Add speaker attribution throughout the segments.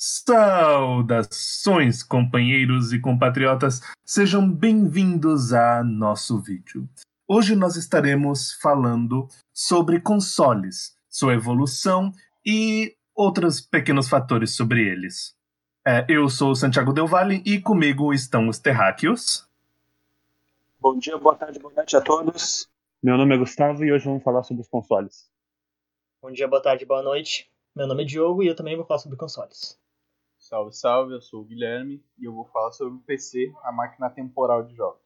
Speaker 1: Saudações, companheiros e compatriotas, sejam bem-vindos a nosso vídeo. Hoje nós estaremos falando sobre consoles, sua evolução e outros pequenos fatores sobre eles. É, eu sou o Santiago Del Valle e comigo estão os terráqueos.
Speaker 2: Bom dia, boa tarde, boa noite a todos.
Speaker 3: Meu nome é Gustavo e hoje vamos falar sobre os consoles.
Speaker 4: Bom dia, boa tarde, boa noite. Meu nome é Diogo e eu também vou falar sobre consoles.
Speaker 5: Salve, salve, eu sou o Guilherme e eu vou falar sobre o PC, a máquina temporal de jogos.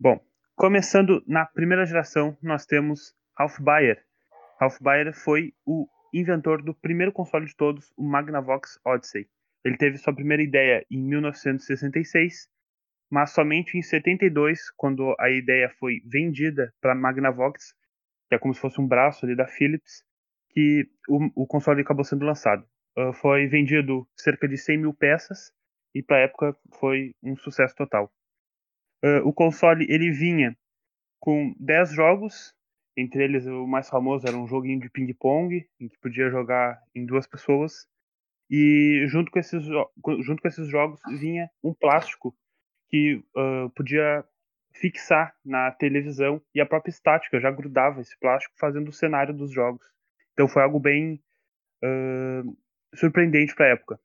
Speaker 3: Bom, começando na primeira geração, nós temos Ralph Baer. Ralph Baer foi o inventor do primeiro console de todos, o Magnavox Odyssey. Ele teve sua primeira ideia em 1966, mas somente em 72, quando a ideia foi vendida para a Magnavox, que é como se fosse um braço ali da Philips, que o, o console acabou sendo lançado. Uh, foi vendido cerca de 100 mil peças e para a época foi um sucesso total. Uh, o console ele vinha com 10 jogos, entre eles o mais famoso era um joguinho de ping-pong, em que podia jogar em duas pessoas. E junto com esses, junto com esses jogos vinha um plástico que uh, podia fixar na televisão e a própria estática já grudava esse plástico fazendo o cenário dos jogos. Então foi algo bem uh, surpreendente para a época.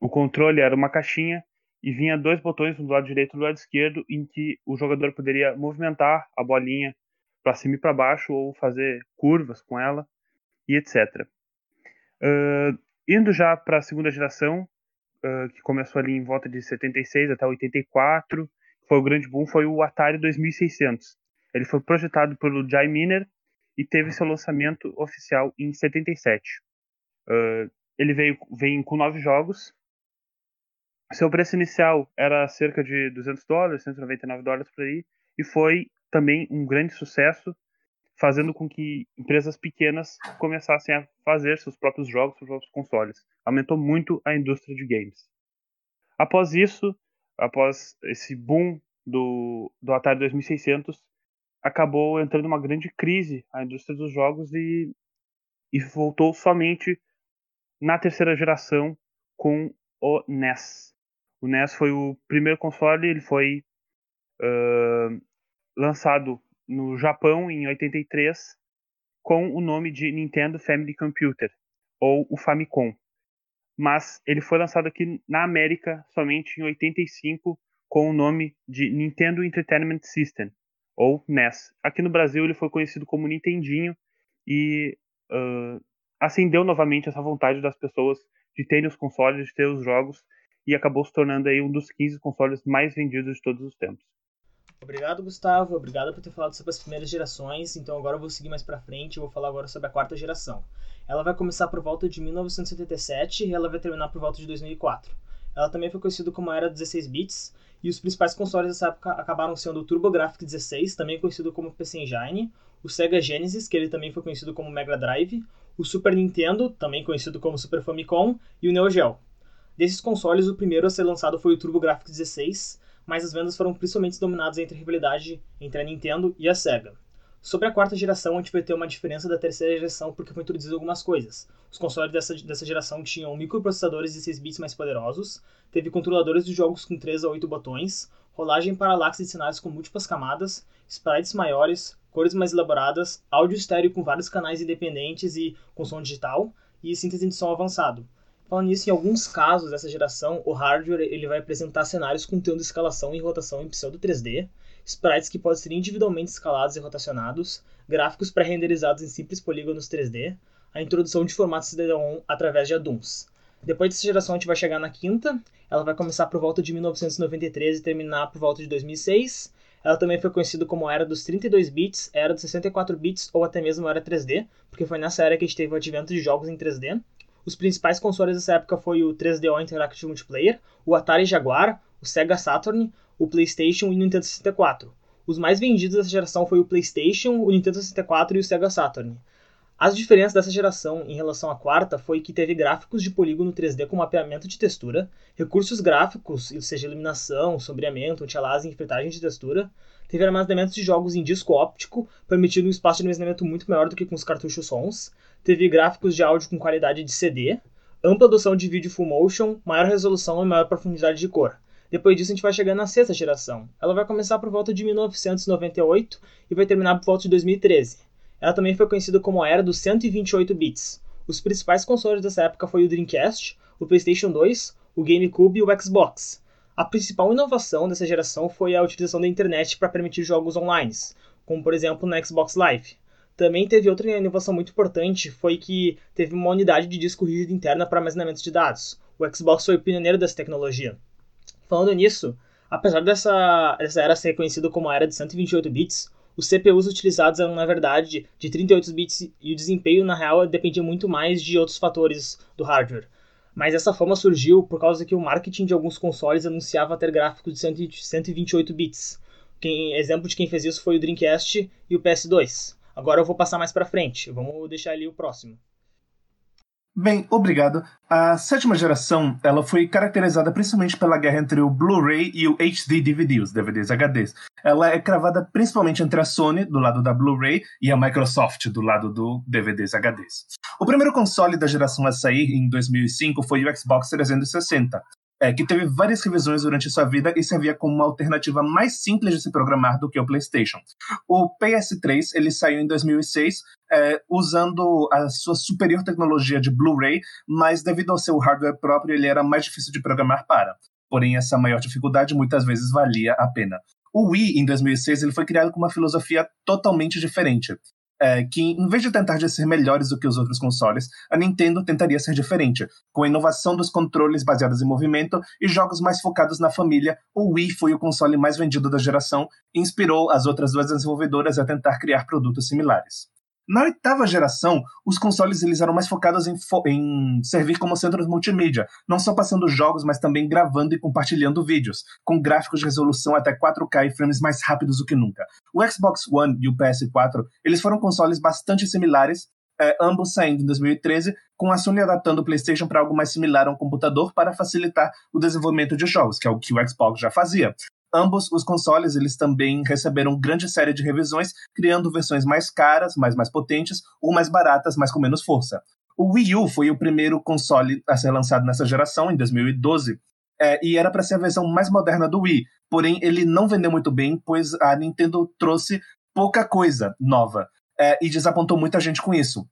Speaker 3: O controle era uma caixinha e vinha dois botões do lado direito e do lado esquerdo em que o jogador poderia movimentar a bolinha para cima e para baixo ou fazer curvas com ela e etc. Uh, indo já para a segunda geração, uh, que começou ali em volta de 76 até 84, foi o grande boom, foi o Atari 2600. Ele foi projetado pelo Jai Miner e teve seu lançamento oficial em 77. Uh, ele veio vem com nove jogos. Seu preço inicial era cerca de 200 dólares, 199 dólares por aí, e foi também um grande sucesso, fazendo com que empresas pequenas começassem a fazer seus próprios jogos, seus próprios consoles. Aumentou muito a indústria de games. Após isso, após esse boom do, do Atari 2600, acabou entrando uma grande crise a indústria dos jogos e, e voltou somente na terceira geração com o NES. O NES foi o primeiro console, ele foi uh, lançado no Japão em 83 com o nome de Nintendo Family Computer, ou o Famicom. Mas ele foi lançado aqui na América somente em 85 com o nome de Nintendo Entertainment System, ou NES. Aqui no Brasil ele foi conhecido como Nintendinho e uh, acendeu novamente essa vontade das pessoas de terem os consoles, de ter os jogos, e acabou se tornando aí um dos 15 consoles mais vendidos de todos os tempos.
Speaker 4: Obrigado, Gustavo. Obrigado por ter falado sobre as primeiras gerações. Então agora eu vou seguir mais para frente, eu vou falar agora sobre a quarta geração. Ela vai começar por volta de 1977 e ela vai terminar por volta de 2004. Ela também foi conhecida como a era 16 bits, e os principais consoles dessa época acabaram sendo o TurboGrafx 16, também conhecido como PC Engine, o Sega Genesis, que ele também foi conhecido como Mega Drive, o Super Nintendo, também conhecido como Super Famicom, e o Neo Geo. Desses consoles, o primeiro a ser lançado foi o TurboGrafx 16, mas as vendas foram principalmente dominadas entre a rivalidade entre a Nintendo e a Sega. Sobre a quarta geração, a gente vai ter uma diferença da terceira geração porque foi introduzido algumas coisas. Os consoles dessa, dessa geração tinham microprocessadores de 6 bits mais poderosos, teve controladores de jogos com 3 a 8 botões, rolagem paralaxe de sinais com múltiplas camadas, sprites maiores, cores mais elaboradas, áudio estéreo com vários canais independentes e com som digital, e síntese de som avançado. Falando nisso, em alguns casos dessa geração, o hardware ele vai apresentar cenários contendo escalação e rotação em pseudo 3D, sprites que podem ser individualmente escalados e rotacionados, gráficos pré-renderizados em simples polígonos 3D, a introdução de formatos CD-ROM através de addons. Depois dessa geração a gente vai chegar na quinta, ela vai começar por volta de 1993 e terminar por volta de 2006, ela também foi conhecida como era dos 32 bits, era dos 64 bits ou até mesmo era 3D, porque foi nessa era que a gente teve o advento de jogos em 3D. Os principais consoles dessa época foi o 3DO Interactive Multiplayer, o Atari Jaguar, o Sega Saturn, o PlayStation e o Nintendo 64. Os mais vendidos dessa geração foi o PlayStation, o Nintendo 64 e o Sega Saturn. As diferenças dessa geração em relação à quarta foi que teve gráficos de polígono 3D com mapeamento de textura, recursos gráficos, seja iluminação, sombreamento, anti-aliasing e filtragem de textura, teve armazenamento de jogos em disco óptico, permitindo um espaço de armazenamento muito maior do que com os cartuchos sons, teve gráficos de áudio com qualidade de CD, ampla adoção de vídeo full motion, maior resolução e maior profundidade de cor. Depois disso, a gente vai chegando na sexta geração. Ela vai começar por volta de 1998 e vai terminar por volta de 2013. Ela também foi conhecida como a era dos 128 bits. Os principais consoles dessa época foi o Dreamcast, o PlayStation 2, o GameCube e o Xbox. A principal inovação dessa geração foi a utilização da internet para permitir jogos online, como por exemplo no Xbox Live. Também teve outra inovação muito importante, foi que teve uma unidade de disco rígido interna para armazenamento de dados. O Xbox foi o pioneiro dessa tecnologia. Falando nisso, apesar dessa, dessa era ser conhecida como a era de 128 bits, os CPUs utilizados eram na verdade de 38 bits e o desempenho na real dependia muito mais de outros fatores do hardware. Mas essa fama surgiu por causa que o marketing de alguns consoles anunciava ter gráficos de 128 bits. Quem, exemplo de quem fez isso foi o Dreamcast e o PS2. Agora eu vou passar mais para frente. Vamos deixar ali o próximo.
Speaker 1: Bem, obrigado. A sétima geração ela foi caracterizada principalmente pela guerra entre o Blu-ray e o HD DVD, os DVDs HDs. Ela é cravada principalmente entre a Sony, do lado da Blu-ray, e a Microsoft, do lado do DVDs HDs. O primeiro console da geração a sair, em 2005, foi o Xbox 360 é, que teve várias revisões durante sua vida e servia como uma alternativa mais simples de se programar do que o PlayStation. O PS3 ele saiu em 2006 é, usando a sua superior tecnologia de Blu-ray, mas devido ao seu hardware próprio ele era mais difícil de programar para. Porém, essa maior dificuldade muitas vezes valia a pena. O Wii, em 2006, ele foi criado com uma filosofia totalmente diferente é, que, em vez de tentar de ser melhores do que os outros consoles, a Nintendo tentaria ser diferente. Com a inovação dos controles baseados em movimento e jogos mais focados na família, o Wii foi o console mais vendido da geração e inspirou as outras duas desenvolvedoras a tentar criar produtos similares. Na oitava geração, os consoles eles eram mais focados em, fo em, servir como centros multimídia, não só passando jogos, mas também gravando e compartilhando vídeos, com gráficos de resolução até 4K e frames mais rápidos do que nunca. O Xbox One e o PS4 eles foram consoles bastante similares, é, ambos saindo em 2013, com a Sony adaptando o PlayStation para algo mais similar a um computador para facilitar o desenvolvimento de jogos, que é o que o Xbox já fazia. Ambos os consoles eles também receberam grande série de revisões, criando versões mais caras, mais mais potentes, ou mais baratas, mas com menos força. O Wii U foi o primeiro console a ser lançado nessa geração, em 2012, é, e era para ser a versão mais moderna do Wii, porém ele não vendeu muito bem, pois a Nintendo trouxe pouca coisa nova, é, e desapontou muita gente com isso.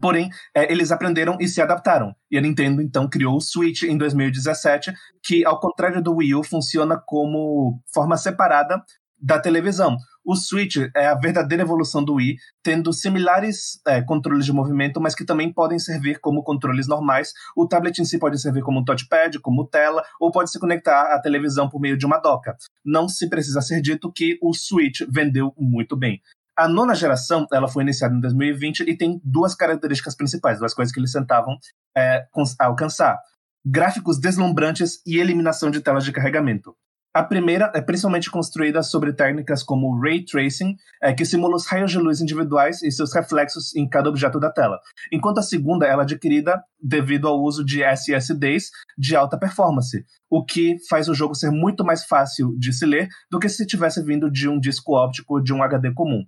Speaker 1: Porém, é, eles aprenderam e se adaptaram. E a Nintendo então criou o Switch em 2017, que ao contrário do Wii U funciona como forma separada da televisão. O Switch é a verdadeira evolução do Wii, tendo similares é, controles de movimento, mas que também podem servir como controles normais. O tablet em si pode servir como um touchpad, como tela, ou pode se conectar à televisão por meio de uma doca. Não se precisa ser dito que o Switch vendeu muito bem. A nona geração ela foi iniciada em 2020 e tem duas características principais, duas coisas que eles tentavam é, alcançar: gráficos deslumbrantes e eliminação de telas de carregamento. A primeira é principalmente construída sobre técnicas como Ray Tracing, é, que simula os raios de luz individuais e seus reflexos em cada objeto da tela, enquanto a segunda ela é adquirida devido ao uso de SSDs de alta performance, o que faz o jogo ser muito mais fácil de se ler do que se tivesse vindo de um disco óptico de um HD comum.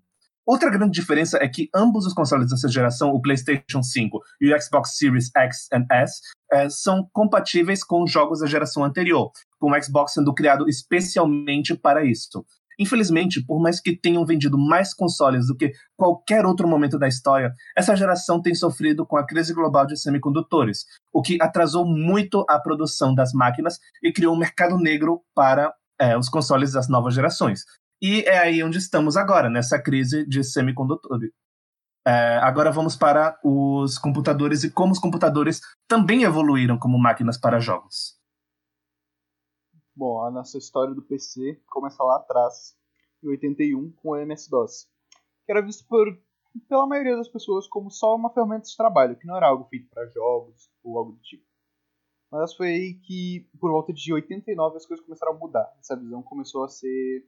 Speaker 1: Outra grande diferença é que ambos os consoles dessa geração, o PlayStation 5 e o Xbox Series X e S, é, são compatíveis com jogos da geração anterior, com o Xbox sendo criado especialmente para isso. Infelizmente, por mais que tenham vendido mais consoles do que qualquer outro momento da história, essa geração tem sofrido com a crise global de semicondutores, o que atrasou muito a produção das máquinas e criou um mercado negro para é, os consoles das novas gerações. E é aí onde estamos agora, nessa crise de semicondutores. É, agora vamos para os computadores e como os computadores também evoluíram como máquinas para jogos.
Speaker 5: Bom, a nossa história do PC começa lá atrás, em 81, com o MS-DOS, que era visto por, pela maioria das pessoas como só uma ferramenta de trabalho, que não era algo feito para jogos ou algo do tipo. Mas foi aí que, por volta de 89, as coisas começaram a mudar. Essa visão começou a ser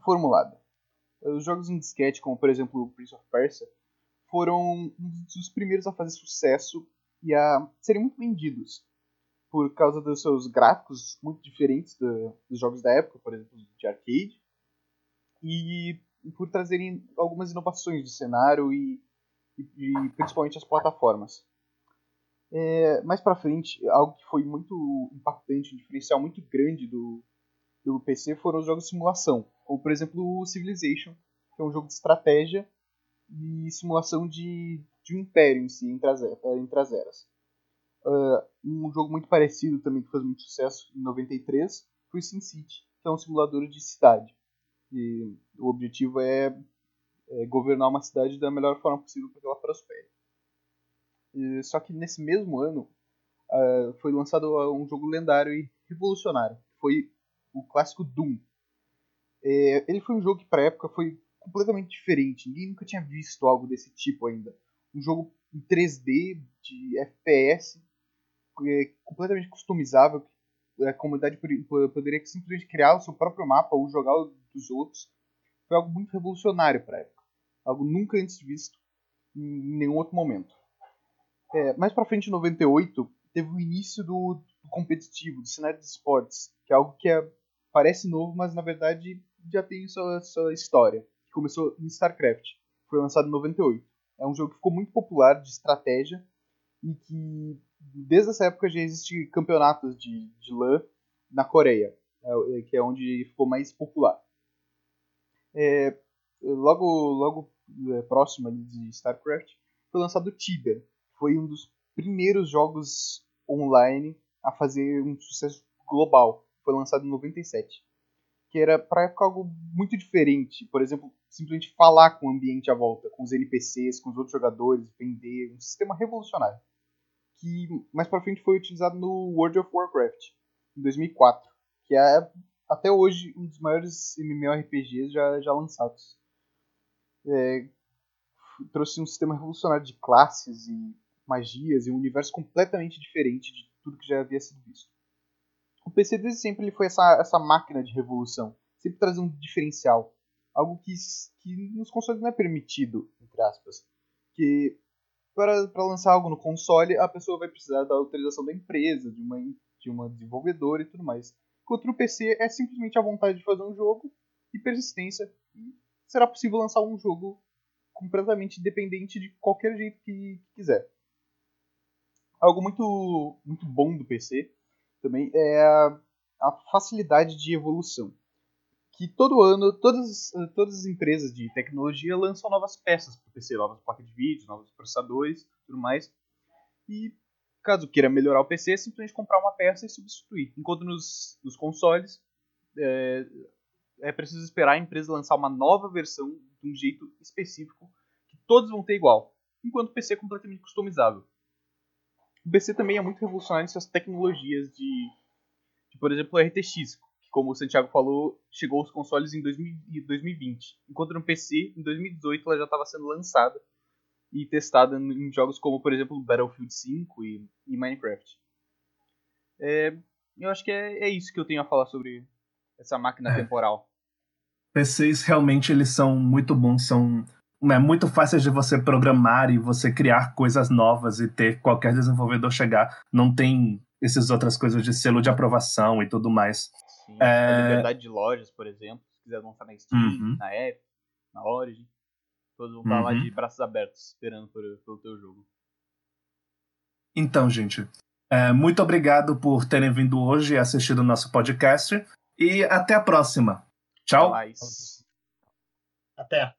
Speaker 5: formulada. Os jogos em disquete, como por exemplo o Prince of Persia, foram um dos primeiros a fazer sucesso e a serem muito vendidos por causa dos seus gráficos muito diferentes do, dos jogos da época, por exemplo, de arcade, e por trazerem algumas inovações de cenário e, e, e principalmente as plataformas. É, mais para frente, algo que foi muito impactante, um diferencial muito grande do, do PC foram os jogos de simulação, como por exemplo o Civilization, que é um jogo de estratégia e simulação de, de um império em si, entre as, entre as eras. Uh, um jogo muito parecido também que fez muito sucesso em 93 foi SimCity, que é um simulador de cidade. E o objetivo é, é governar uma cidade da melhor forma possível para que ela prospere. E, só que nesse mesmo ano uh, foi lançado um jogo lendário e revolucionário, foi o clássico Doom. É, ele foi um jogo que para época foi completamente diferente, ninguém nunca tinha visto algo desse tipo ainda. Um jogo em 3D, de FPS, é, completamente customizável, a comunidade poderia simplesmente criar o seu próprio mapa ou jogar o dos outros. Foi algo muito revolucionário para época. Algo nunca antes visto em nenhum outro momento. É, mais para frente, em 98, teve o início do, do, competitivo, do cenário de esportes, que é algo que é, parece novo, mas na verdade já tem sua, sua história. Que começou em StarCraft, foi lançado em 98. É um jogo que ficou muito popular de estratégia e que desde essa época já existem campeonatos de, de LAN na Coreia, é, que é onde ficou mais popular. É, logo logo é, próximo de StarCraft foi lançado Tibia, foi um dos primeiros jogos online a fazer um sucesso global. Foi lançado em 97. Que era para época algo muito diferente. Por exemplo, simplesmente falar com o ambiente à volta, com os NPCs, com os outros jogadores, vender, um sistema revolucionário que mais para frente foi utilizado no World of Warcraft em 2004, que é até hoje um dos maiores MMORPGs já, já lançados. É, trouxe um sistema revolucionário de classes e magias e um universo completamente diferente de tudo que já havia sido visto. O PC desde sempre ele foi essa, essa máquina de revolução, sempre trazendo um diferencial, algo que, que nos consoles não é permitido, entre aspas. Que para, para lançar algo no console, a pessoa vai precisar da autorização da empresa, de uma, de uma desenvolvedora e tudo mais. Enquanto no PC é simplesmente a vontade de fazer um jogo e persistência, e será possível lançar um jogo completamente independente de qualquer jeito que, que quiser. Algo muito, muito bom do PC também é a, a facilidade de evolução que todo ano todas, todas as empresas de tecnologia lançam novas peças para o PC, novas placas de vídeo, novos processadores, tudo mais. E caso queira melhorar o PC, é simplesmente comprar uma peça e substituir. Enquanto nos, nos consoles é, é preciso esperar a empresa lançar uma nova versão de um jeito específico que todos vão ter igual. Enquanto o PC é completamente customizável. O PC também é muito revolucionário em suas tecnologias de, de por exemplo, o RTX, como o Santiago falou, chegou aos consoles em 2020, enquanto no PC, em 2018, ela já estava sendo lançada e testada em jogos como, por exemplo, Battlefield 5 e, e Minecraft. É, eu acho que é, é, isso que eu tenho a falar sobre essa máquina é. temporal.
Speaker 1: PCs realmente eles são muito bons, são é muito fácil de você programar e você criar coisas novas e ter qualquer desenvolvedor chegar. Não tem essas outras coisas de selo de aprovação e tudo mais.
Speaker 5: Sim, é... a liberdade de lojas, por exemplo, se quiser lançar na Steam, uhum. na Epic, na Origin, todos vão estar uhum. lá de braços abertos, esperando por, pelo teu jogo.
Speaker 1: Então, gente, é, muito obrigado por terem vindo hoje e assistido o nosso podcast. E até a próxima. Tchau.
Speaker 4: Até.